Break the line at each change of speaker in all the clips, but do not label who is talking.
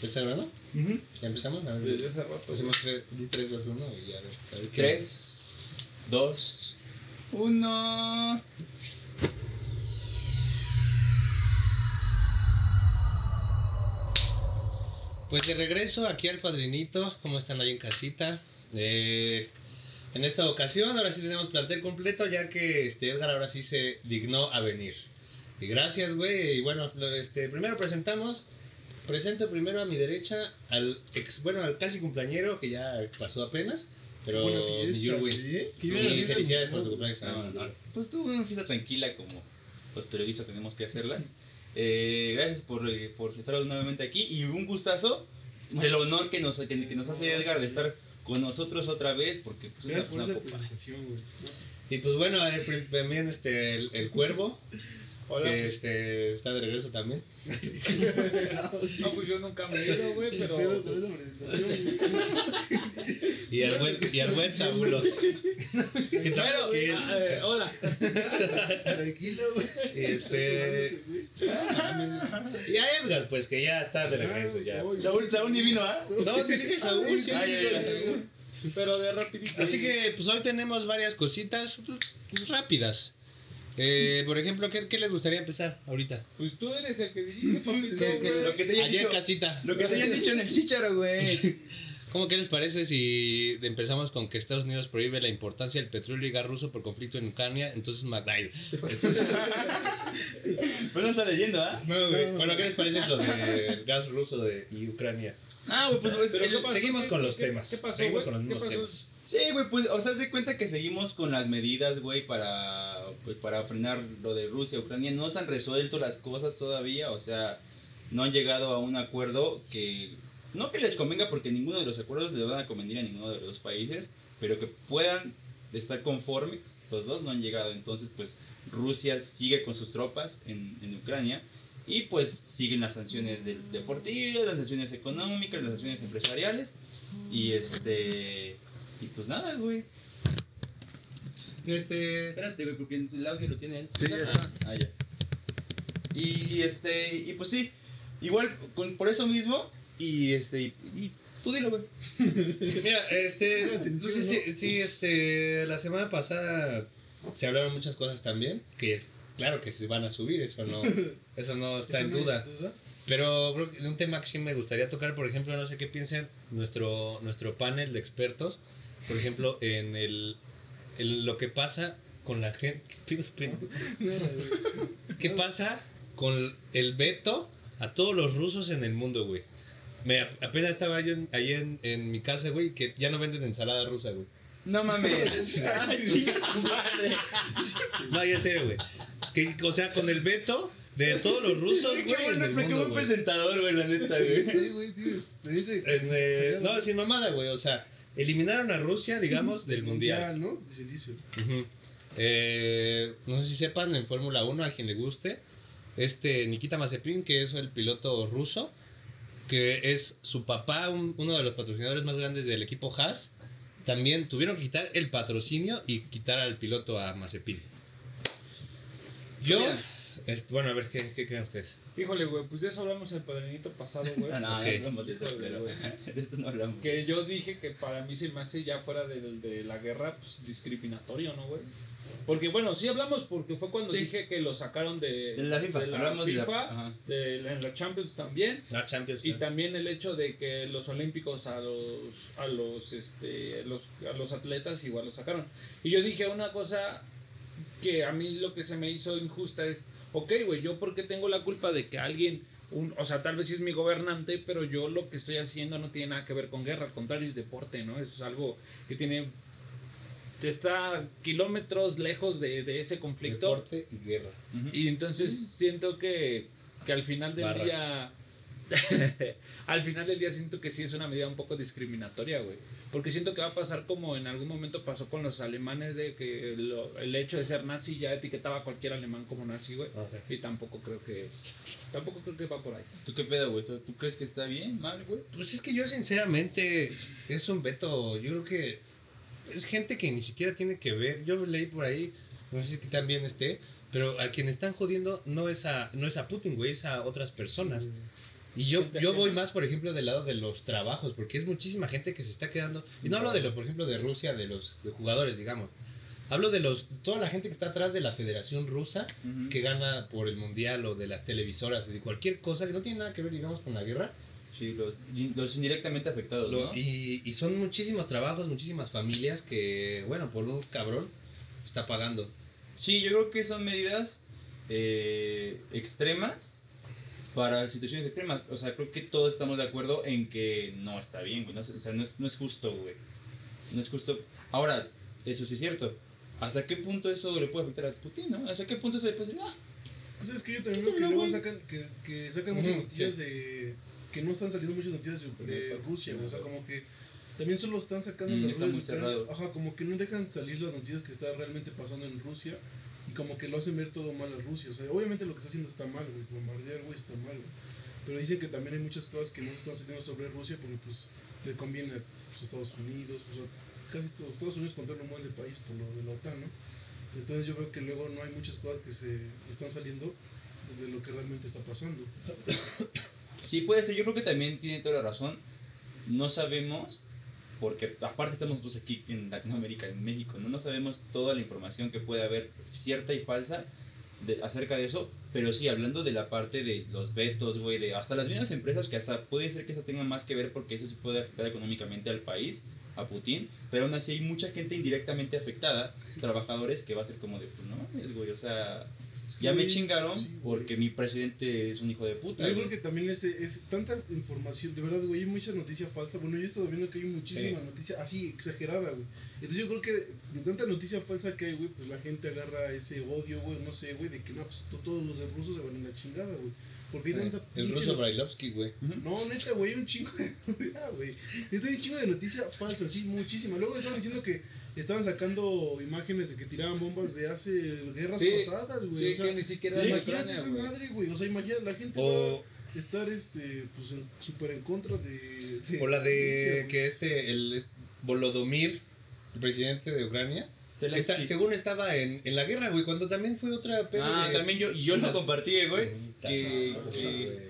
¿Ya está grabando?
Ujú.
¿Ya empezamos? A ver,
Desde hace rato.
Di 3, 2, 1 y ya a ver. a ver qué-
3, 2, 1.
Pues de regreso aquí al cuadrinito, ¿cómo están ahí en casita? Eh, en esta ocasión, ahora sí tenemos plantel completo, ya que este Edgar ahora sí se dignó a venir. Y gracias, güey. Y bueno, este, primero presentamos. Presento primero a mi derecha al ex, bueno, al casi cumpleañero que ya pasó apenas. Pero
Buena
mi
fiesta,
Yurwin.
¿eh? Qué
Y
buena fiesta,
felicidades por tu cumpleaños.
No, no, pues tuvo una fiesta tranquila como los periodistas tenemos que hacerlas. Eh, gracias por, eh, por estar nuevamente aquí y un gustazo, el honor que nos, que, que nos hace Edgar de estar con nosotros otra vez porque pues,
Gracias por
una-
esa
una popa.
presentación, güey.
Y pues bueno, eh, también este, el, el cuervo,
Hola.
que este, está de regreso también.
No, pues yo nunca me he ido, güey,
¿qué
pero.
güey?
Y al buen, y al buen Sabulos.
Bueno, ah, eh, hola.
Tranquilo, güey.
este, y a Edgar, pues que ya está de regreso. Ya.
Saúl, Saúl ni vino, ¿ah?
No, te dije Saúl. sí.
Ay, ay, ay.
Pero de rapidito.
Así que pues hoy tenemos varias cositas pues, rápidas. Eh, por ejemplo, ¿qué, qué les gustaría empezar ahorita?
Pues tú eres el que dijiste, papito,
¿Qué- qué-
güey.
Lo que te
Allá en
dicho,
casita.
lo que te hayan dicho en el chicharo, güey.
¿Cómo que les parece si empezamos con que Estados Unidos prohíbe la importancia del petróleo y gas ruso por conflicto en Ucrania? Entonces, McDonald.
Pero no está leyendo, ¿ah?
No, güey. Bueno, ¿qué les parece lo del gas ruso de y Ucrania?
Ah, güey, pues, pues,
seguimos
¿Qué-
con los
qué-
temas.
¿Qué pasó,
Seguimos
güey?
con los mismos temas.
Sí, güey, pues, o sea, de cuenta que seguimos con las medidas, güey, para, pues, para frenar lo de Rusia, Ucrania. No se han resuelto las cosas todavía, o sea, no han llegado a un acuerdo que, no que les convenga, porque ninguno de los acuerdos les van a convenir a ninguno de los países, pero que puedan estar conformes, los dos no han llegado. Entonces, pues, Rusia sigue con sus tropas en, en Ucrania. Y pues siguen las sanciones de- deportivas, las sanciones económicas, las sanciones empresariales. Y este. Y pues nada, güey.
Este.
Espérate, güey, porque el audio lo tiene él.
Sí, ya está.
Ah, ya. Y este. Y pues sí. Igual, con, por eso mismo. Y este. Y, y tú dilo, güey.
Mira, este. Entonces, sí, sí, este. La semana pasada se hablaron muchas cosas también. Que claro que se van a subir, eso no, eso no está
¿Eso
en
no
duda. Pero creo que un tema que sí me gustaría tocar, por ejemplo, no sé qué piensen nuestro, nuestro panel de expertos, por ejemplo, en el, en lo que pasa con la gente. ¿Qué pasa con el veto a todos los rusos en el mundo, güey? Me, apenas estaba yo en- ahí en, en mi casa, güey, que ya no venden ensalada rusa, güey.
No mames. Ay, madre.
No, ya serio, güey. Que, o sea, con el veto de todos los rusos,
Qué
güey, en
bueno,
el
qué buen presentador, güey, la neta, güey.
Sí, güey,
En, eh, no, sin mamada, güey. O sea, eliminaron a Rusia, digamos, del mundial.
¿no? Se dice.
Eh, no sé si sepan, en Fórmula 1, a quien le guste, este Nikita Mazepin, que es el piloto ruso, que es su papá, un- uno de los patrocinadores más grandes del equipo Haas, también tuvieron que quitar el patrocinio y quitar al piloto a Mazepin. Yo,
Mira.
Este, bueno, a ver, ¿qué, qué creen ustedes?
Híjole, güey, pues de eso hablamos el padrinito pasado, güey.
No, no,
Ok.
no hablamos de eso,
Híjole,
pero
güey.
de eso no hablamos.
Que yo dije que para mí se me hace ya fuera de, de la guerra, pues discriminatorio, ¿no, güey? Porque bueno, sí hablamos porque fue cuando
Sí.
dije que lo sacaron de,
De la FIFA, hablamos de la-
FIFA, de la- en la Champions también.
La Champions.
Y también el hecho de que los olímpicos a los a los este los, a los atletas igual lo sacaron. Y yo dije una cosa que a mí lo que se me hizo injusta es, ok, güey, yo porque tengo la culpa de que alguien un, o sea, tal vez sí es mi gobernante, pero yo lo que estoy haciendo no tiene nada que ver con guerra, al contrario es deporte, ¿no? Es algo que tiene está kilómetros lejos de, de ese conflicto.
Deporte y guerra.
Y entonces siento que, que al final del
Barras.
día. al final del día siento que sí es una medida un poco discriminatoria, güey. Porque siento que va a pasar como en algún momento pasó con los alemanes, de que lo- el hecho de ser nazi ya etiquetaba a cualquier alemán como nazi, güey.
Ok.
Y tampoco creo que es. Tampoco creo que va por ahí.
¿Tú qué pedo, güey? ¿Tú, tú crees que está bien, mal, güey?
Pues es que yo sinceramente es un veto, yo creo que es gente que ni siquiera tiene que ver. Yo leí por ahí, no sé si también esté, pero a quien están jodiendo no es a no es a Putin, güey, es a otras personas. Y yo, yo voy más, por ejemplo, del lado de los trabajos, porque es muchísima gente que se está quedando. Y no hablo de lo, por ejemplo, de Rusia, de los de jugadores, digamos. Hablo de los toda la gente que está atrás de la Federación Rusa,
Ujú.
que gana por el Mundial o de las televisoras, de cualquier cosa que no tiene nada que ver, digamos, con la guerra.
Sí, los, los indirectamente afectados,
Lo-
¿no?
y, y son muchísimos trabajos, muchísimas familias que, bueno, por un cabrón está pagando.
Sí, yo creo que son medidas eh, extremas para situaciones extremas. O sea, creo que todos estamos de acuerdo en que no está bien, güey. No, o sea, no es, no es justo, güey. No es justo. Ahora, eso sí es cierto. ¿Hasta qué punto eso le puede afectar a Putin, no? ¿Hasta qué punto se le puede decir, ah,
Pues es que yo también veo que luego sacan, que, que sacan muchas noticias
sí.
de. que no están saliendo muchas noticias de, de Rusia. O sea, como que también solo están sacando
Mm,
las
está muy cerrado.
Ajá, como que no dejan salir las noticias que está realmente pasando en Rusia y como que lo hacen ver todo mal a Rusia. O sea, obviamente lo que está haciendo está mal, güey. Bombardear, güey, está mal, güey. Pero dicen que también hay muchas cosas que no se están saliendo sobre Rusia porque, pues, le conviene a pues, Estados Unidos, pues, a casi todos. Estados Unidos controla un buen de país por lo de la OTAN, ¿no? Entonces yo creo que luego no hay muchas cosas que se están saliendo de lo que realmente está pasando.
Sí, puede ser. Yo creo que también tiene toda la razón. No sabemos, porque aparte estamos nosotros aquí en Latinoamérica, en México, no, no sabemos toda la información que puede haber cierta y falsa de, acerca de eso. Pero sí, hablando de la parte de los vetos, güey, de hasta las mismas empresas que hasta puede ser que esas tengan más que ver porque eso sí puede afectar económicamente al país, a Putin. Pero aún así hay mucha gente indirectamente afectada, trabajadores, que va a ser como de, pues no mames, güey, o sea,
Es que,
ya me chingaron
sí,
porque mi presidente es un hijo de puta.
Yo creo que también es, es tanta información, de verdad, güey, hay mucha noticia falsa. Bueno, yo he estado viendo que hay muchísima
Sí.
noticia así, exagerada, güey. Entonces yo creo que de tanta noticia falsa que hay, güey, pues la gente agarra ese odio, güey, no sé, güey, de que no, pues to- todos los de rusos se van en la chingada, güey. Porque hay tanta
El ruso
no-
Brailovsky, güey.
No, neta, güey, hay un chingo de. Ya, güey. Neta, hay un chingo de noticia falsa, sí, muchísima. Luego estaban diciendo que estaban sacando imágenes de que tiraban bombas de hace guerras
Sí,
pasadas, güey.
sí,
o sea,
que ni siquiera
imagínate esa madre, güey. O sea, imagínate, la gente
O,
va a estar este, pues, súper en contra de.
o la de que este, el es- Volodymyr, el presidente de Ucrania, que está- según estaba en, en la guerra, güey, cuando también fue otra pedo
Ah,
de-
también yo, y yo lo compartí, güey. Que, que-.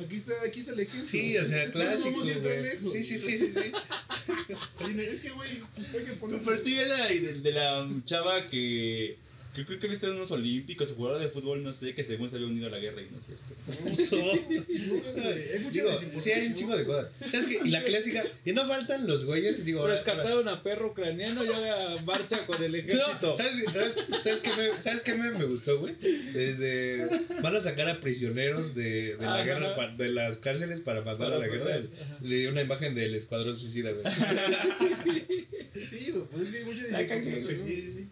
Aquí está, aquí está el ejemplo.
Sí, o sea,
No
clásico,
a ir tan lejos.
Sí, sí, sí, sí, sí.
Es que, güey, pues, hay que poner.
compartí la de, de la chava que, que creo que viste en unos olímpicos, jugadora de fútbol, no sé, que según se había unido a la guerra y no es cierto.
Uso.
No, güey, hay mucha
Digo,
desinformación.
sí, hay un chingo de cosas. ¿Sabes qué? Y la clásica, y no faltan los güeyes, digo,
Rescataron a perro ucraniano y ahora marcha con el
No,
ejército.
¿sabes, sabes, sabes qué me, ¿Sabes qué me, me gustó, güey? Desde, van a sacar a prisioneros de, de la guerra, pa- de las cárceles para mandar a la guerra. De una imagen del escuadrón suicida, güey.
Sí, güey, pues es que hay mucha
sí, sí, sí.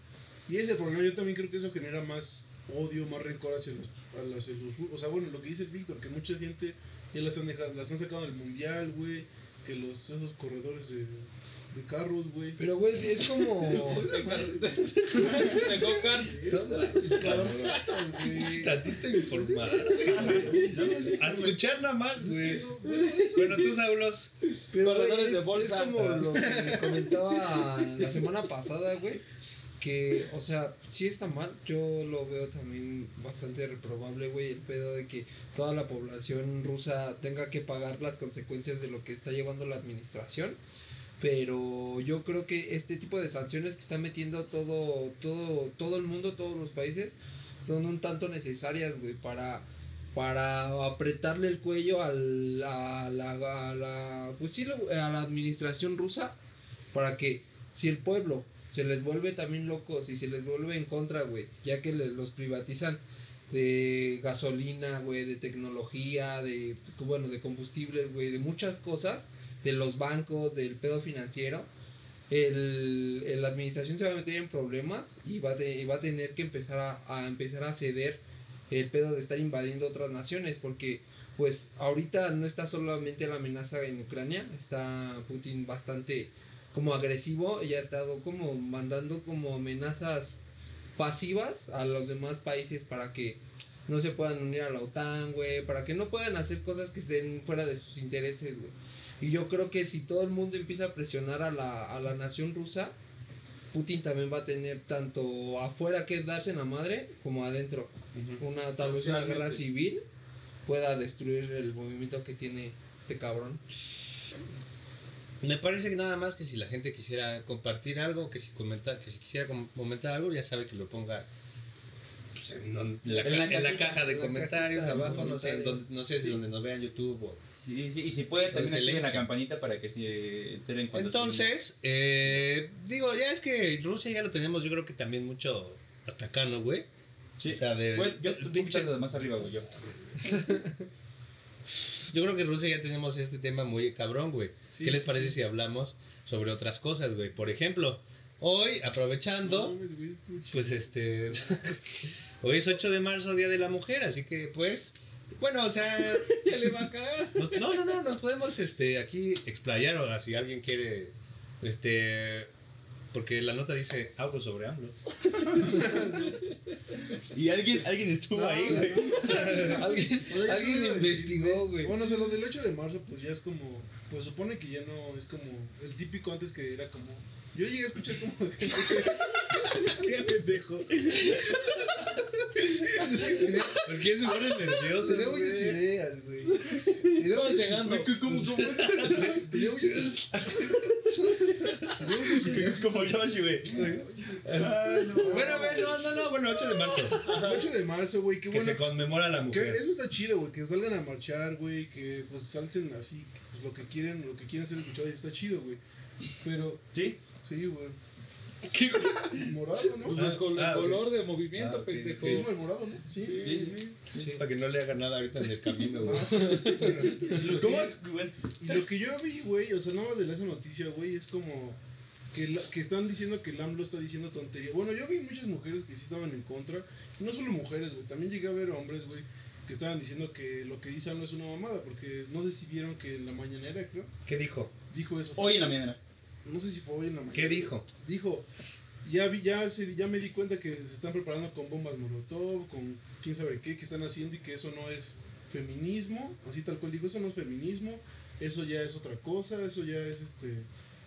Y ese es el problema, yo también creo que eso genera más odio, más rencor hacia los, hacia los O sea, bueno, lo que dice el Víctor, que mucha gente ya las han dejado, las han sacado del mundial, güey, que los esos corredores de, de carros, güey.
Pero, güey, es como.
De go-karts.
Informarse, güey. A escuchar nada más, güey. Bueno, tú, Saulos.
Corredores
es,
de
es
bolsa.
como lo que comentaba la semana pasada, güey. Que, o sea, sí está mal. Yo lo veo también bastante reprobable, güey. El pedo de que toda la población rusa tenga que pagar las consecuencias de lo que está llevando la administración. Pero yo creo que este tipo de sanciones que está metiendo todo, todo, todo el mundo, todos los países, son un tanto necesarias, güey, para, para apretarle el cuello al, a, la, a la, pues sí, a la administración rusa, para que si el pueblo se les vuelve también locos y se les vuelve en contra, güey, ya que le- los privatizan de gasolina, güey, de tecnología, de, bueno, de combustibles, güey, de muchas cosas, de los bancos, del pedo financiero, el, el- la administración se va a meter en problemas y va, de- y va a tener que empezar a, a empezar a ceder el pedo de estar invadiendo otras naciones porque pues ahorita no está solamente la amenaza en Ucrania, está Putin bastante como agresivo, ya ha estado como mandando como amenazas pasivas a los demás países para que no se puedan unir a la OTAN, güey, para que no puedan hacer cosas que estén fuera de sus intereses, güey. Y yo creo que si todo el mundo empieza a presionar a la, a la nación rusa, Putin también va a tener tanto afuera que darse en la madre como adentro. Una, tal vez una guerra civil pueda destruir el movimiento que tiene este cabrón.
Me parece que nada más que si la gente quisiera compartir algo, que si, comenta, que si quisiera com- comentar algo, ya sabe que lo ponga pues, en, don- la,
En la
ca- en la
cajita,
caja de
la
comentarios abajo, no sé, donde- no sé si donde nos vean YouTube o...
Sí, sí, y si puede también activen la campanita para que se enteren cuando
Entonces, eh, digo, ya es que Rusia ya lo tenemos, yo creo que también mucho hasta acá, ¿no, güey?
Sí.
O sea, de-
yo tú pinches más arriba, güey, yo.
Yo creo que en Rusia ya tenemos este tema muy cabrón, güey.
Sí,
¿Qué les
sí,
parece
sí.
si hablamos sobre otras cosas, güey? Por ejemplo, hoy, aprovechando,
No güey,
pues este... hoy es 8 de marzo, Día de la Mujer, así que pues... Bueno, o sea,
le va a cagar.
nos- no, no, no, nos podemos este, aquí explayar o si alguien quiere, este... Porque la nota dice algo sobre AMLO.
Y alguien, alguien estuvo
No,
ahí, güey.
alguien
O sea,
alguien
solo iba a decir,
investigó, güey.
Bueno, o sea, lo del 8 de marzo, pues ya es como. Pues supone que ya no es como. El típico antes que era como. Yo llegué a escuchar como. Qué pendejo.
¿Por qué se ponen nerviosos?
Tenía muchas
güey?
ideas, güey. Muchas-
llegando.
¿Cómo, cómo? Tenía muchas. Ideas.
Como yo, güey.
Bueno, a ver, no, no, no, bueno, 8 de marzo.
El 8 de marzo, güey, qué
Que
bueno.
se conmemora a la
Que
mujer.
eso está chido, güey, que salgan a marchar, güey, que pues salten así, pues lo que quieren, lo que quieren ser escuchado y está chido, güey. Pero,
¿Sí?
Sí, güey. Morado,
Pues
¿no?
el col-
ah,
color de movimiento,
Ah,
pendejo.
Sí, el morado, ¿no? Sí.
Sí,
Sí,
sí.
sí.
Sí.
Para que no le haga nada ahorita en el camino, güey.
Y lo,
¿Cómo?
que, y lo que yo vi, güey, o sea, nada más de esa noticia, güey, es como que, la- que están diciendo que el AMLO está diciendo tontería. Bueno, yo vi muchas mujeres que sí estaban en contra, y no solo mujeres, güey, también llegué a ver hombres, güey, que estaban diciendo que lo que dice AMLO es una mamada, porque no sé si vieron que en la mañanera, creo,
¿Qué dijo?
dijo eso.
Hoy en la mañana.
No sé si fue hoy en la mañana.
¿Qué dijo?
Dijo, ya vi, ya, se, ya me di cuenta que se están preparando con bombas molotov, con quién sabe qué, que están haciendo y que eso no es feminismo, así tal cual dijo, eso no es feminismo, eso ya es otra cosa, eso ya es este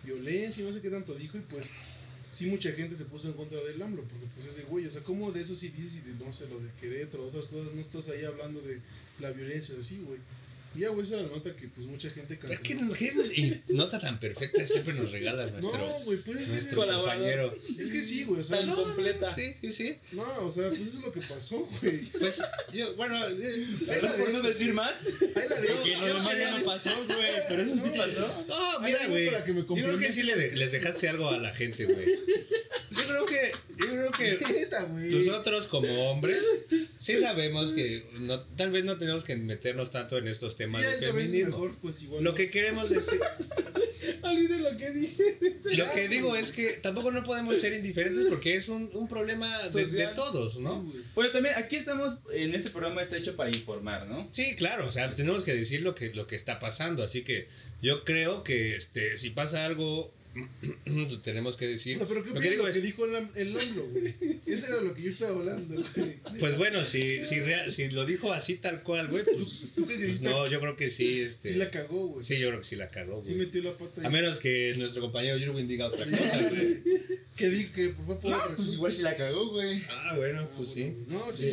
violencia, no sé qué tanto dijo y pues sí mucha gente se puso en contra del AMLO, porque pues ese güey, o sea, ¿cómo de eso sí dices y de, no sé, lo de Querétaro, otras cosas, no estás ahí hablando de la violencia así, güey? Y ya, güey, esa era la nota que pues mucha gente
Es que
canceló.
qué y nota tan perfecta siempre nos regala nuestro,
No, güey, pues es que,
nuestro
Colaborador.
compañero.
es que sí, güey, o sea,
Tan
no,
completa.
Sí, sí, sí.
No, o sea, pues eso es lo que pasó, güey.
Pues, yo, bueno, eh,
¿Perdón por no decir más?
Ahí la dejo.
Porque lo demás ya no pasó, güey. Pero eso sí pasó.
no, mira, güey.
que
Yo creo que sí le de- les dejaste algo a la gente, güey. Yo creo que, yo creo que nosotros como hombres sí sabemos que no, tal vez no tenemos que meternos tanto en estos
Sí,
temas
ya
de feminismo.
mejor, pues igual.
Lo
no.
que queremos decir,
Olviden lo que dije.
lo que digo es que tampoco no podemos ser indiferentes porque es un, un problema de, todos, ¿no?
Sí.
Bueno, también aquí estamos, en este programa está hecho para informar, ¿no?
Sí, claro, o sea, tenemos que decir lo que, lo que está pasando, así que yo creo que este, si pasa algo, tenemos que decir.
No, pero ¿qué
lo que
opinas
digo
lo
es,
que dijo el, el AMLO, güey? Eso era lo que yo estaba hablando, güey.
pues bueno, si, si, rea- si lo dijo así tal cual, güey, pues,
¿Tú crees que
pues no, yo creo que sí, este,
sí la cagó, güey?
sí, yo creo que sí la cagó,
Sí
güey.
metió la pata ahí.
A menos que nuestro compañero Irwin diga otra cosa, güey.
Que dijo que fue por otra
pues igual sí la cagó, güey.
Ah, bueno, pues sí.
No, sí.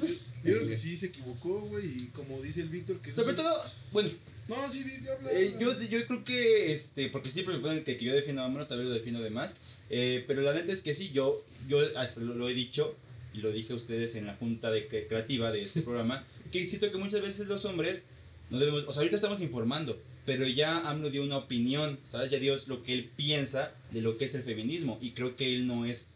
Sí.
Yo creo que sí se equivocó, güey. Y como dice el Víctor, que
Sobre todo, bueno,
No, sí, habla.
eh, yo, yo creo que, este, porque siempre me ponen que, que yo defiendo a AMLO, tal vez lo defiendo de más, eh, pero la neta es que sí, yo, yo hasta lo, lo he dicho, y lo dije a ustedes en la junta de cre- creativa de este programa, que siento que muchas veces los hombres no debemos, o sea, ahorita estamos informando, pero ya AMLO dio una opinión, ¿sabes? Ya dio lo que él piensa de lo que es el feminismo, y creo que él no es,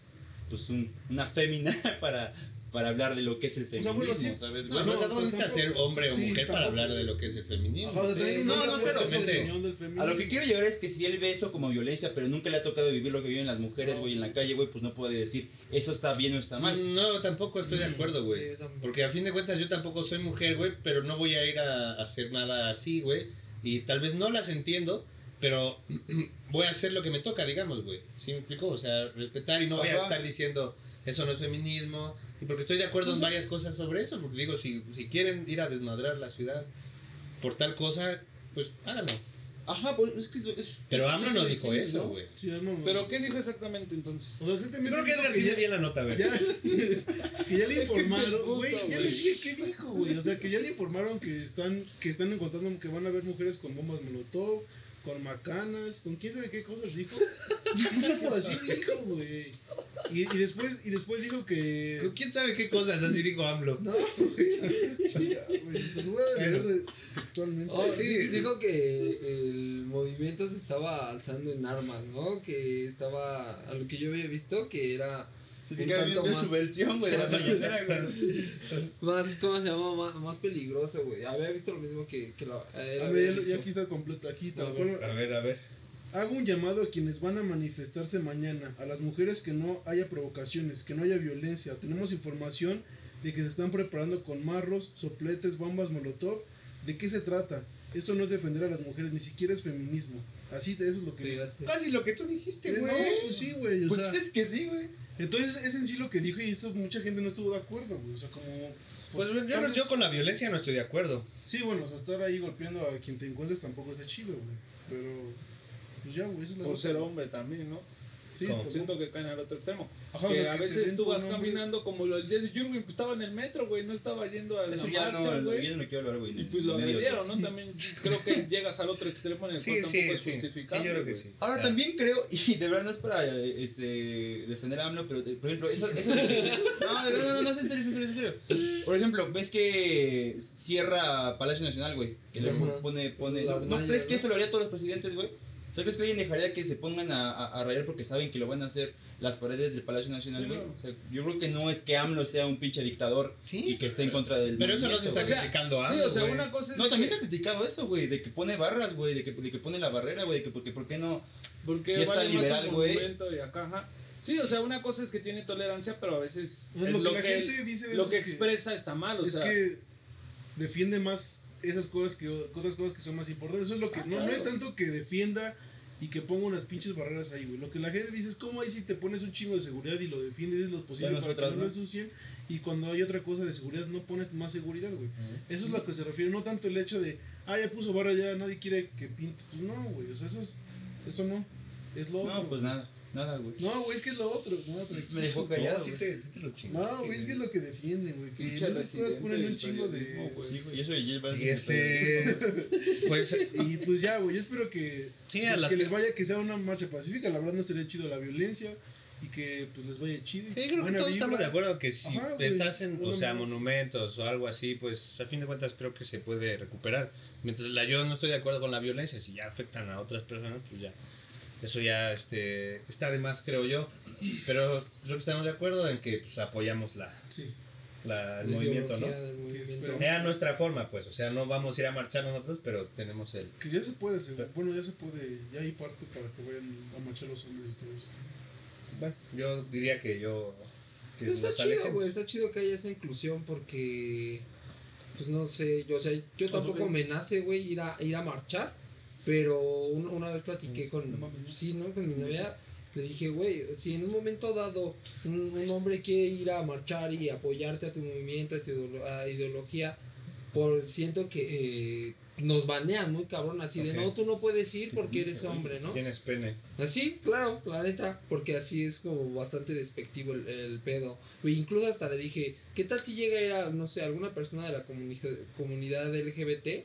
pues, un, una fémina para, para hablar de lo que es el
sea,
feminismo,
bueno, sí.
¿sabes?
No,
Bueno,
no,
tampoco necesita ser hombre o
sí,
mujer para hablar de lo que es el feminismo.
Ajá, o sea,
no, no,
feminismo.
A lo que quiero llegar es que si él ve eso como violencia, pero nunca le ha tocado vivir lo que viven las mujeres,
No.
güey, en la calle, güey, pues no puede decir eso está bien o está mal.
No, tampoco estoy de acuerdo, güey. Porque a fin de cuentas yo tampoco soy mujer, güey, pero no voy a ir a, hacer nada así, güey. Y tal vez no las entiendo, pero voy a hacer lo que me toca, digamos, güey. ¿Sí me explico? O sea, respetar y no voy a estar diciendo eso no es feminismo. Y porque estoy de acuerdo en varias cosas sobre eso. Porque digo, si, si quieren ir a desmadrar la ciudad por tal cosa, pues háganlo.
Ajá, pues es que es, es-
Pero AMLO no dijo eso,
¿no?
güey.
Sí, no, no.
¿Pero qué dijo exactamente entonces?
O sea, exactamente.
Creo que Edgar dice bien la nota.
Ya, que ya le informaron, güey, ya
güey.
les dije qué dijo, güey, o sea, que ya le informaron que están, que están encontrando que van a haber mujeres con bombas molotov, con macanas, con quién sabe qué cosas dijo, Algo así dijo, güey, y, y después, y después dijo que,
¿Quién sabe qué cosas? Así dijo AMLO.
no, güey, ya, güey, se los voy a leer de- textualmente,
Oh, sí, dijo que el movimiento se estaba alzando en armas, ¿no? Que estaba, a lo que yo había visto, que era
Es
un
que
más,
su versión, güey, de la mañanera, güey.
más, ¿cómo se llama? Más, más peligroso, güey. Había visto lo mismo que, que lo, a él
a
había
ver, ya, aquí está completo, aquí tal cual,
A ver, a ver.
Hago un llamado a quienes van a manifestarse mañana, a las mujeres que no haya provocaciones, que no haya violencia. Tenemos información de que se están preparando con marros, sopletes, bombas molotov. ¿De qué se trata? Eso no es defender a las mujeres, ni siquiera es feminismo. Así, de eso es lo que.
Casi lo que tú dijiste,
Eh,
güey.
no, pues sí, güey, o
Pues
sea,
es que sí, güey.
entonces es en sí lo que dijo y eso mucha gente no estuvo de acuerdo, güey, o sea, como...
Pues yo, no-
tal
yo con la violencia no estoy de acuerdo.
Sí, bueno, o sea, estar ahí golpeando a quien te encuentres tampoco está chido, güey, pero... Pues ya, güey, eso es la
Por
cosa.
ser hombre también, ¿no?
Sí,
Siento que caen al otro extremo.
Ajá, o
que
sea,
a
que
veces tú vas
nombre.
caminando como lo del día de Jurgen, pues estaba en el metro, güey, no estaba yendo a la
Eso ya
marcha,
no,
güey.
yo no quiero hablar, güey.
Y pues lo agredieron. ¿no? También creo que llegas al otro extremo en el
Sí,
cual
sí,
tampoco es
sí. Sí,
justificable.
yo creo que sí.
Ahora
Ya.
también creo, y de verdad no es para este, defender a AMLO, pero eh, por ejemplo, eso, eso- no, de verdad, no, no, no, es en serio, es en serio, es en serio. Por ejemplo, ves que cierra Palacio Nacional, güey, que le pone, pone,
Las
¿no crees que eso lo haría todos los presidentes, güey? ¿Sabes que alguien dejaría que se pongan a, a, a rayar porque saben que lo van a hacer las paredes del Palacio Nacional,
Sí,
güey? O sea, yo creo que no es que AMLO sea un pinche dictador
Sí,
y que esté en contra del
Pero eso no se está
sea,
criticando a
Sí,
AMLO,
o sea,
güey.
una cosa es
No, también
que-
se ha criticado eso, güey, de que pone barras, güey, de que, de que pone la barrera, güey, de que porque, ¿por qué no?
Porque
si está
vale
liberal, güey.
Sí, o sea, una cosa es que tiene tolerancia, pero a veces es
lo que la gente dice de
lo
eso
que
es que-
expresa está mal, o
es
sea,
que defiende más esas cosas que otras cosas que son más importantes. Eso es lo que
Ah,
no, no es tanto que defienda y que ponga unas pinches barreras ahí, güey. Lo que la gente dice es cómo ahí si te pones un chingo de seguridad y lo defiendes lo posible para que
nosotras,
no lo ensucien y cuando hay otra cosa de seguridad no pones más seguridad, güey. Eso es lo que se refiere, no tanto el hecho de, ah, ya puso barra ya, nadie quiere que pinte. Pues no, güey, o sea, eso es, eso no, es lo otro.
No, pues nada, nada, güey.
No, güey, es que es lo otro. No.
Me dejó callado,
No, sí te, sí te lo chingaste,
No, güey, es que es lo que defienden, güey. Que cosas
residente
ponen un chingo de.
güey.
Sí, güey, soy J Balvin.
Y este. Pues.
Y pues ya, güey, yo espero que,
Sí, a
pues,
las
que
que-
les vaya, que sea una marcha pacífica. La verdad no estaría chido la violencia y que pues les vaya chido.
Sí, creo que todos
vibra.
estamos de acuerdo que si
Ajá, güey,
estás en, o sea, monumentos o algo así, pues a fin de cuentas creo que se puede recuperar. Mientras la, yo no estoy de acuerdo con la violencia, si ya afectan a otras personas, pues ya. Eso ya este, está de más, creo yo. Pero creo que estamos de acuerdo en que pues, apoyamos la,
Sí,
la- el
La
movimiento, ¿no?
movimiento.
Era nuestra forma, pues. O sea, no vamos a ir a marchar nosotros, pero tenemos el.
que ya se puede, se- bueno, ya se puede, ya hay parte para que vayan a marchar los hombres y todo eso.
Bueno, yo diría que yo. Que
Está chido, güey, está chido que haya esa inclusión porque, pues no sé, yo, o sea, yo tampoco me nace, güey, ir a, ir a marchar, pero un- una vez platiqué con, sí, ¿no? Con mi novia, le dije, güey, si en un momento dado un, un hombre quiere ir a marchar y apoyarte a tu movimiento, a tu a ideología, por siento que eh, nos banean muy cabrón, así de, no, tú no puedes ir porque eres hombre, ¿no?
Tienes pene.
Así, claro, la neta, porque así es como bastante despectivo el, el pedo. E incluso hasta le dije, ¿qué tal si llega a ir a, no sé, alguna persona de la comuni- comunidad LGBT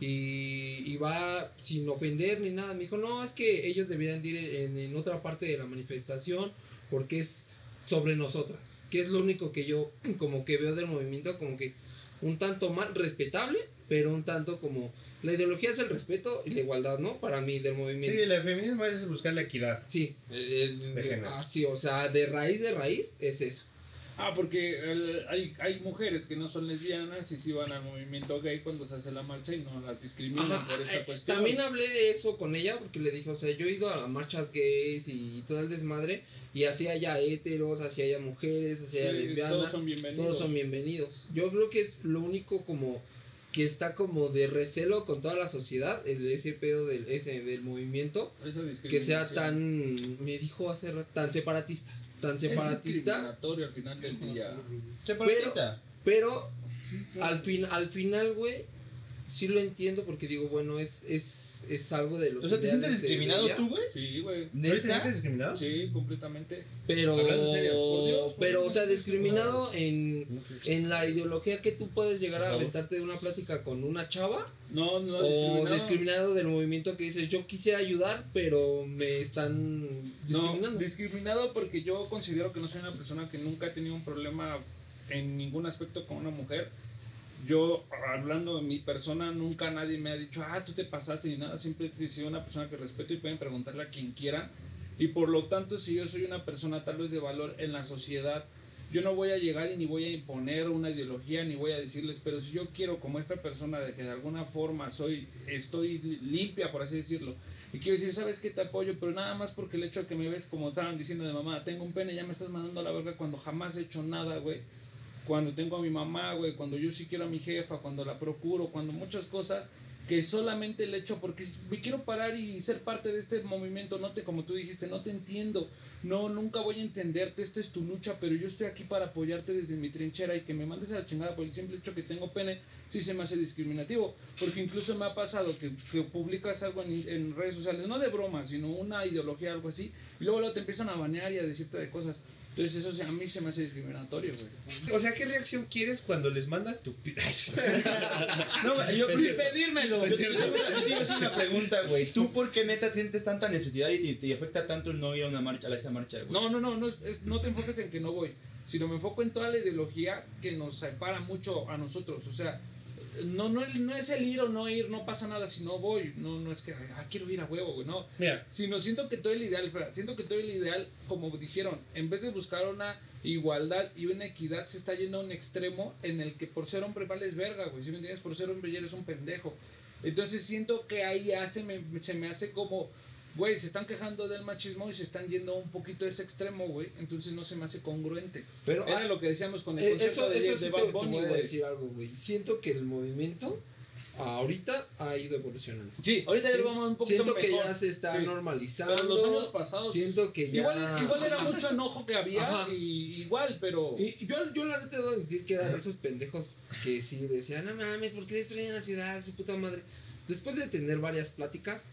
y, y va sin ofender ni nada? Me dijo, no, es que ellos deberían de ir en, en otra parte de la manifestación porque es sobre nosotras, que es lo único que yo como que veo del movimiento, como que un tanto mal, respetable, pero un tanto como... La ideología es el respeto y la igualdad, ¿no? Para mí, del movimiento.
Sí, el feminismo es buscar la equidad.
Sí, el- el-
De género.
ah, sí, o sea, de raíz de raíz es eso.
Ah, porque el- hay, hay mujeres que no son lesbianas y sí van al movimiento gay cuando se hace la marcha y no las discriminan
Ajá,
por esa
eh,
cuestión.
También hablé de eso con ella porque le dije, o sea, yo he ido a marchas gays y todo el desmadre y así haya héteros, así haya mujeres, así haya
Sí,
lesbianas,
todos son bienvenidos.
todos son bienvenidos. Yo creo que es lo único como que está como de recelo con toda la sociedad, el ese pedo del ese del movimiento, que sea tan me dijo hace rato, tan separatista, tan
Es
separatista.
discriminatorio al final del día.
Separatista.
Pero al fin al final, güey, sí lo entiendo porque digo, bueno, es, es, es algo de los
O sea, ¿te sientes discriminado tú, güey?
Sí, güey.
¿No te sientes discriminado?
Sí, completamente.
Pero,
Hablando en serio, por Dios, por
pero, o sea, discriminado en, en la ideología que tú puedes llegar a aventarte de una plática con una chava
No, no,
o
discriminado.
discriminado del movimiento que dices, yo quisiera ayudar, pero me están discriminando.
No, discriminado porque yo considero que no soy una persona que nunca ha tenido un problema en ningún aspecto con una mujer. Yo, hablando de mi persona, nunca nadie me ha dicho, ah, tú te pasaste ni nada. Siempre he sido una persona que respeto y pueden preguntarle a quien quieran. Y por lo tanto, si yo soy una persona tal vez de valor en la sociedad, yo no voy a llegar y ni voy a imponer una ideología, ni voy a decirles, pero si yo quiero como esta persona de que de alguna forma soy, estoy li- limpia, por así decirlo, y quiero decir, ¿sabes qué? Te apoyo, pero nada más porque el hecho de que me ves como estaban diciendo de mamá, tengo un pene, ya me estás mandando a la verga cuando jamás he hecho nada, güey. Cuando tengo a mi mamá, güey, cuando yo sí quiero a mi jefa, cuando la procuro, cuando muchas cosas que solamente el hecho porque me quiero parar y ser parte de este movimiento, no te como tú dijiste, no te entiendo, no nunca voy a entenderte, esta es tu lucha, pero yo estoy aquí para apoyarte desde mi trinchera y que me mandes a la chingada por el simple hecho que tengo pene, sí se me hace discriminativo, porque incluso me ha pasado que, que publicas algo en, redes sociales, no de broma, sino una ideología, algo así, y luego, luego te empiezan a banear y a decirte de cosas. Entonces eso sí, a mí se me hace discriminatorio, güey.
O sea, ¿qué reacción quieres cuando les mandas tu...
No, güey, yo
Es
Sin pedírmelo.
Es
una pregunta, güey. ¿Tú por qué neta sientes tanta necesidad y te, te afecta tanto el no ir a una marcha, a esa marcha, güey?
No, no, no, no, es- no te enfoques en que no voy, sino me enfoco en toda la ideología que nos separa mucho a nosotros. O sea, no, no, no es el ir o no ir, no pasa nada si no voy. No, no es que, ah, quiero ir a huevo, güey, no.
Mira,
Sino siento que todo el ideal, siento que todo el ideal, como dijeron, en vez de buscar una igualdad y una equidad, se está yendo a un extremo en el que por ser hombre vales verga, güey. Si me entiendes, por ser hombre ya eres un pendejo. Entonces siento que ahí hace, me- se me hace como, güey, se están quejando del machismo y se están yendo un poquito a ese extremo, güey. Entonces no se me hace congruente.
Pero
Era
ah,
lo que decíamos con el
eh,
concepto
eso,
de,
eso
de
sí te,
Bad
te
Bunny,
voy a
güey.
decir algo, güey. Siento que el movimiento ahorita ha ido evolucionando.
Sí, ahorita ya
Sí,
lo vamos un poquito
Siento que
mejor.
ya se está
Sí.
normalizando.
Pero los años pasados.
Siento que ya.
Igual, igual era mucho enojo que había
Ajá.
y igual, pero...
Y yo, yo la neta debo decir que eran esos pendejos que sí decían, no mames, ¿por qué destruyen la ciudad? Su puta madre. Después de tener varias pláticas,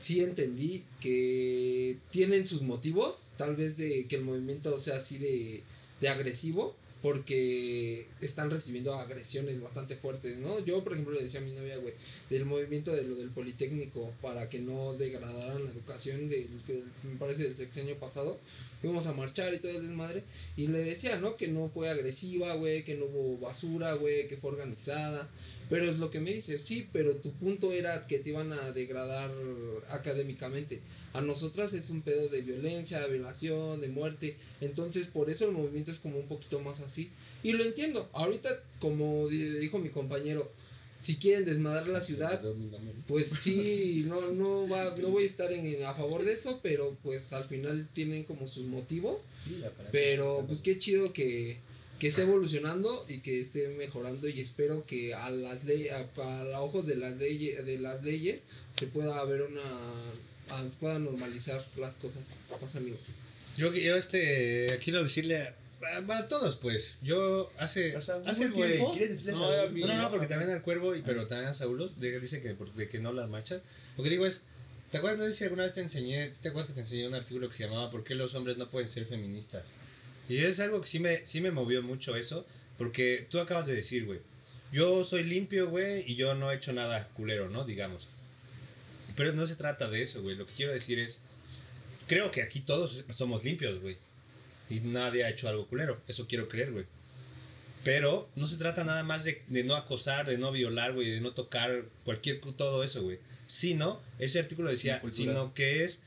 sí entendí que tienen sus motivos, tal vez de que el movimiento sea así de, de agresivo, porque están recibiendo agresiones bastante fuertes, ¿no? Yo, por ejemplo, le decía a mi novia, güey, del movimiento de lo del Politécnico, para que no degradaran la educación del, me parece del sexenio pasado, fuimos a marchar y todo el desmadre, y le decía, ¿no? Que no fue agresiva, güey, que no hubo basura, güey, que fue organizada. Pero es lo que me dice, sí, pero tu punto era que te iban a degradar académicamente. A nosotras es un pedo de violencia, de violación, de muerte. Entonces, por eso el movimiento es como un poquito más así. Y lo entiendo. Ahorita, como di- dijo mi compañero, si quieren desmadrar la ciudad, pues sí, no, no, va, no voy a estar en, a favor de eso, pero pues al final tienen como sus motivos. Pero pues qué chido que, que esté evolucionando y que esté mejorando y espero que a las leyes, a, a los ojos de las leyes, de las leyes se pueda haber una, a- se puedan normalizar las cosas. Más amigos.
yo, yo este, quiero decirle a, a- a todos, pues, yo hace,
O sea,
hace
güey,
tiempo...
¿quieres decirles
No,
No, no, no, porque también al cuervo, y, pero también a Saulos, de- dice que, por- de que no las marchas. Lo que digo es, ¿te acuerdas? No sé si alguna vez te enseñé, ¿te acuerdas que te enseñé un artículo que se llamaba ¿Por qué los hombres no pueden ser feministas? Y es algo que sí me, sí me movió mucho eso, porque tú acabas de decir, güey, yo soy limpio, güey, y yo no he hecho nada culero, ¿no? Digamos. Pero no se trata de eso, güey. Lo que quiero decir es, creo que aquí todos somos limpios, güey. Y nadie ha hecho algo culero. Eso quiero creer, güey. Pero no se trata nada más de, de no acosar, de no violar, güey, de no tocar cualquier cu- todo eso, güey. Sino, ese artículo decía, sino que es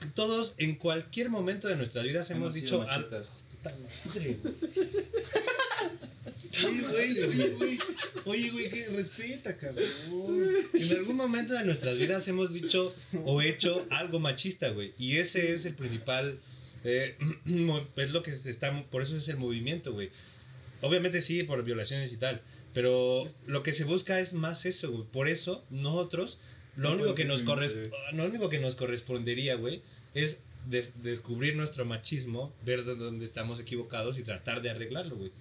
que todos en cualquier momento de nuestras vidas hemos,
sido
dicho al-
machistas.
Puta madre.
Oye, güey, oye, güey, oye, güey, que respeta, cabrón.
En algún momento de nuestras vidas hemos dicho o hecho algo machista, güey. Y ese es el principal. Eh, es lo que se está. Por eso es el movimiento, güey. Obviamente sí, por violaciones y tal. Pero lo que se busca es más eso, güey. Por eso nosotros. Lo
No
único, que nos corres- lo único que nos correspondería, güey, es des- descubrir nuestro machismo, ver de dónde estamos equivocados y tratar de arreglarlo, güey.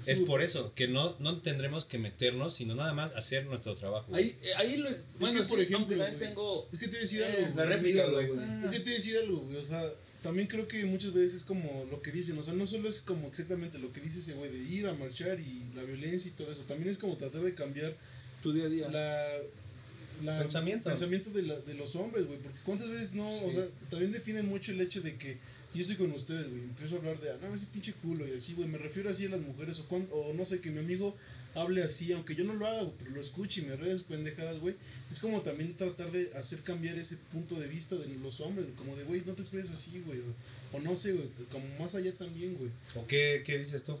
Sí,
es por eso, que no, no tendremos que meternos, sino nada más hacer nuestro trabajo.
Ahí, eh, ahí lo, bueno,
que, por
sí,
ejemplo, güey,
tengo...
Es que te voy a decir
Eh,
algo.
La réplica, güey.
Es que te voy a decir algo, güey. O sea, también creo que muchas veces es como lo que dicen. O sea, no solo es como exactamente lo que dice ese güey de ir a marchar y la violencia y todo eso. También es como tratar de cambiar
Tu día a día.
la. la
Pensamiento.
pensamiento de, la, de los hombres, güey. Porque cuántas veces no. O sea, también definen mucho el hecho de que yo estoy con ustedes, güey. Empiezo a hablar de, ah, no, ese pinche culo y así, güey. Me refiero así a las mujeres. O, cuan- o no sé, que mi amigo hable así, aunque yo no lo haga, pero lo escuche y me redes pendejadas, güey. Es como también tratar de hacer cambiar ese punto de vista de los hombres, como de, güey, no te expreses así, güey. O, o no sé, güey, como más allá también, güey.
¿O qué, qué dices tú?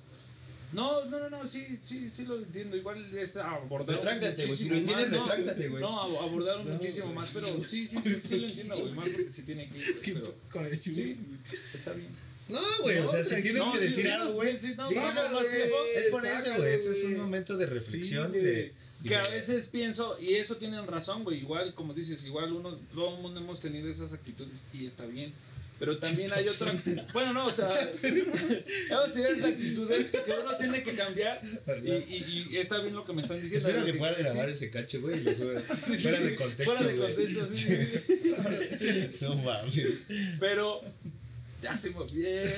No, no, no, no, sí, sí, sí lo entiendo. Igual es abordar
Retráctate, güey, si lo
muchísimo
entiendes,
más, ¿no?
retráctate, güey.
No, ab- abordar
No,
muchísimo
güey.
más, pero sí, sí, sí, sí lo entiendo, güey. Más porque se tiene que ir,
¿Qué
pero
con el
sí, está bien.
No, güey, o sea, si tienes
No,
que
sí,
decir
sí,
algo,
sí,
güey.
sí, no, no, no.
Es por eso, güey. Ese es un momento de reflexión
Sí,
y de. y
Que a veces pienso, y eso tienen razón, güey, igual, como dices, igual uno, todo el mundo hemos tenido esas actitudes y está bien. Pero también hay otra, bueno, no, o sea, hemos tenido esas actitudes que uno tiene que cambiar y, y, y está bien lo que me están diciendo.
Espero que puedas
sí,
grabar ese cacho, güey,
sí, sí,
Fuera de contexto.
Fuera de contexto, sí.
No mames.
Pero ya se bien.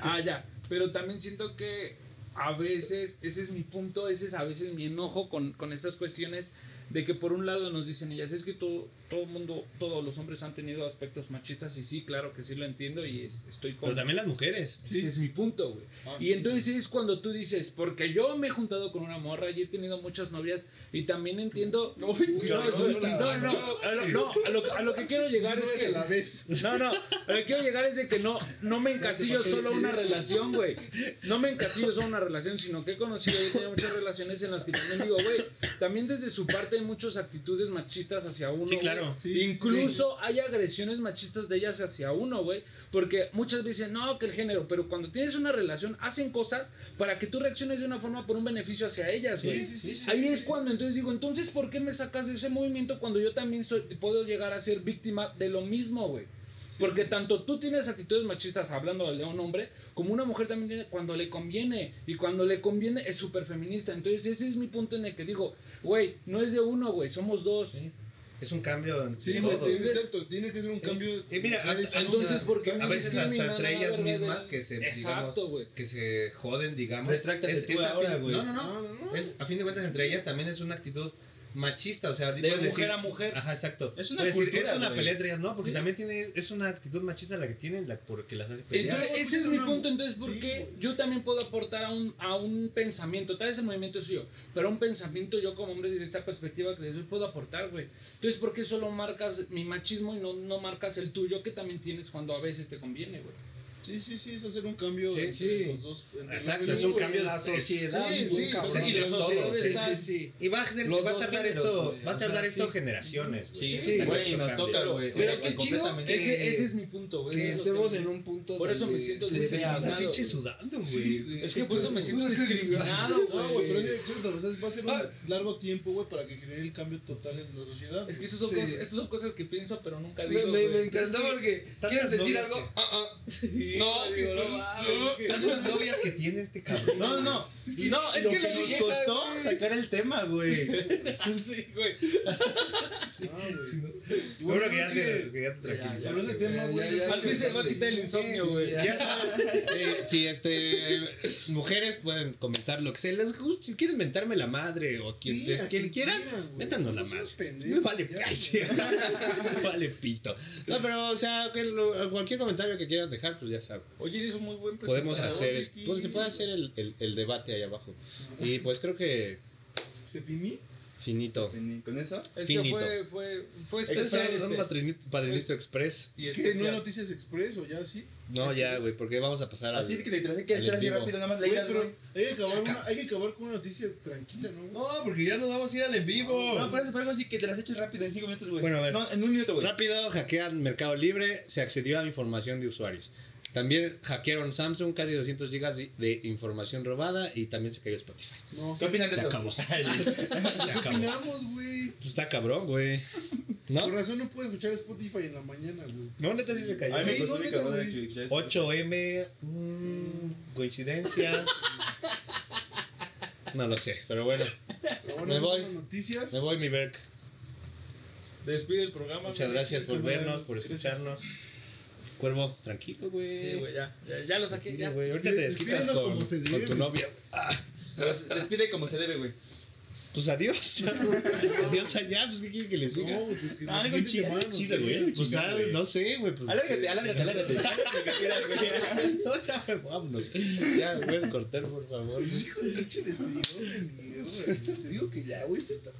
Ah, ya. Pero también siento que a veces, ese es mi punto, ese es a veces mi enojo con, con estas cuestiones de que por un lado nos dicen ellas, es que todo, todo el mundo, todos los hombres han tenido aspectos machistas y sí, claro que sí lo entiendo y es- estoy con...
Pero también las mujeres.
Ese es mi punto, güey.
Ah,
y
sí,
entonces es cuando tú dices, porque yo me he juntado con una morra y he tenido muchas novias y también entiendo... No, no, no, no, no, a lo- a a que quiero llegar es
a
que...
la vez.
No, no, lo que quiero llegar es de que no, no me encasillo solo una relación, güey. No me encasillo solo una relación, sino que he conocido y he tenido muchas relaciones en las que también digo, güey, también desde su parte hay muchas actitudes machistas hacia uno.
Sí, claro.
Sí, sí,
Incluso hay agresiones machistas de ellas hacia uno, güey. Porque muchas veces dicen, no, que el género, pero cuando tienes una relación, hacen cosas para que tú reacciones de una forma por un beneficio hacia ellas, güey.
Sí, sí, sí,
Ahí
sí,
es
sí.
cuando entonces digo, entonces, ¿por qué me sacas de ese movimiento cuando yo también soy, puedo llegar a ser víctima de lo mismo, güey? Porque tanto tú tienes actitudes machistas hablando de un hombre, como una mujer también tiene cuando le conviene. Y cuando le conviene es súper feminista. Entonces ese es mi punto en el que digo, güey, no es de uno, güey, somos dos.
Sí. Es un cambio en
Sí,
todo.
exacto. Tiene que ser un cambio.
Y mira, hasta-
Entonces, ¿por qué
a veces hasta entre ellas mismas que se
Exacto,
digamos,
güey.
que se joden, digamos.
Retráctate tú
a
ahora,
fin-
güey.
No, no, no.
No, no, no.
Es, a fin de cuentas, entre ellas también es una actitud machista, o sea,
De mujer
decir-
a mujer.
Ajá, exacto.
Es una
decir,
cultura,
es una pelea entre ellas, no, porque
Sí.
también tiene es una actitud machista la que tienen, la porque las hace pelear.
Entonces,
Pelear.
ese es mi punto. Entonces,
sí,
porque
güey.
yo también puedo aportar a un, a un pensamiento. Tal vez el movimiento es suyo, pero un pensamiento yo como hombre desde esta perspectiva que les doy puedo aportar, güey. Entonces, ¿por qué solo marcas mi machismo y no, no marcas el tuyo que también tienes cuando a veces te conviene, güey?
Sí, sí, sí, es hacer un cambio
Sí,
entre
sí.
los dos. entre
Exacto,
los
es un cambio
la
es-
sociedad,
sí,
muy
sí,
cabrón,
sí, y la
de
sociedad
sí,
está-
sí, sí.
Y va a, ser-
Los
va a tardar
géneros,
esto,
güey,
va a
o sea,
tardar esto
sí.
generaciones.
Sí, sí, güey, nos toca, güey.
Pero
o sea,
qué chido
Ese, ese es mi punto, güey.
Que estemos
que-
en un punto
Por eso me siento discriminado.
pinche sudando, güey.
Es que por eso me siento discriminado,
No, güey, pero
güey.
es cierto, o sea, va a ser un
Ah.
largo tiempo, güey, para que genere el cambio total en la sociedad.
Es que esas son,
Sí.
cosas, esas son cosas que pienso, pero nunca digo.
me,
güey.
me encantó porque
tantas
quieres decir algo. Ah, ah.
Sí,
No, es que-
no que-
Tantas novias que tiene este cabrón.
No, no, no.
No, es
lo
que
que nos costó
güey.
sacar el tema, güey.
Sí, güey.
Ah, güey.
Bueno,
bueno,
que ya
creo
te, que ya te tranquilizaste.
Hablando de
güey.
tema,
Ya,
güey.
ya,
yo
ya.
creo
Al fin se va a quitar el insomnio, güey.
Ya saben, eh, si este mujeres pueden comentar lo que se les guste, si quieren mentarme la madre o quien,
Sí,
les- quien quieran, métanos la madre. Me vale, sí, me vale pito. No, pero o sea, cualquier comentario que quieran dejar, pues ya saben.
Oye, eres un muy buen
Podemos hacer, es- pues, se puede hacer el, el, el debate ahí abajo. Y pues creo que
¿Se finí?
finito.
¿Con eso?
Es
Finito.
que fue, fue, fue especial.
es un
este.
padrinito, padrinito express.
Y
¿Qué? ¿No hay Noticias Express o ya sí?
No, ya, güey, porque vamos a pasar al...
Así que te traje que echar así
vivo.
rápido, nada más
Güey,
leías,
pero
güey.
hay que, acabar una, hay que acabar con una noticia tranquila, ¿no?
No, porque ya nos vamos a ir al en vivo.
No, pero es algo así que te las eches rápido en 5 minutos, güey.
Bueno, a ver.
No, en un minuto, güey.
Rápido, hackean Mercado Libre, se accedió a información de usuarios. También hackearon Samsung, casi 200 gigas de, información robada y también se cayó Spotify.
No,
¿Qué opinas de
Se
eso?
acabó. se
¿Qué
acabó.
opinamos, güey?
Pues está cabrón, güey. ¿No?
Por razón no puedes escuchar Spotify en la mañana, güey.
No, neta sí se cayó.
A mí me
Sí, no, neta,
cabrón
güey.
escuchar esto.
8M, mm, coincidencia. No lo sé, pero bueno,
bueno,
Me voy.
noticias.
me voy mi Berk.
Despide el programa.
Muchas
güey.
gracias por
Gracias.
vernos, por escucharnos. Cuervo, tranquilo, güey.
Sí, güey, ya, ya, ya lo saqué, ya.
Güey. Ahorita te desquitas con,
como se
con
debe.
tu novia. Ah,
Pues, despide como se debe, güey.
pues adiós. adiós allá, pues ¿qué quiere que les diga?
No, pues que
Ah, algo chido, güey.
Pues
güey.
no sé, güey. Pues,
Alárgate, alárgate, alárgate. Lo que quieras, güey.
Vámonos. Ya, puedes cortar, por favor.
Hijo de pinche despedidón de mierda. güey. Te digo que ya, güey, esto está.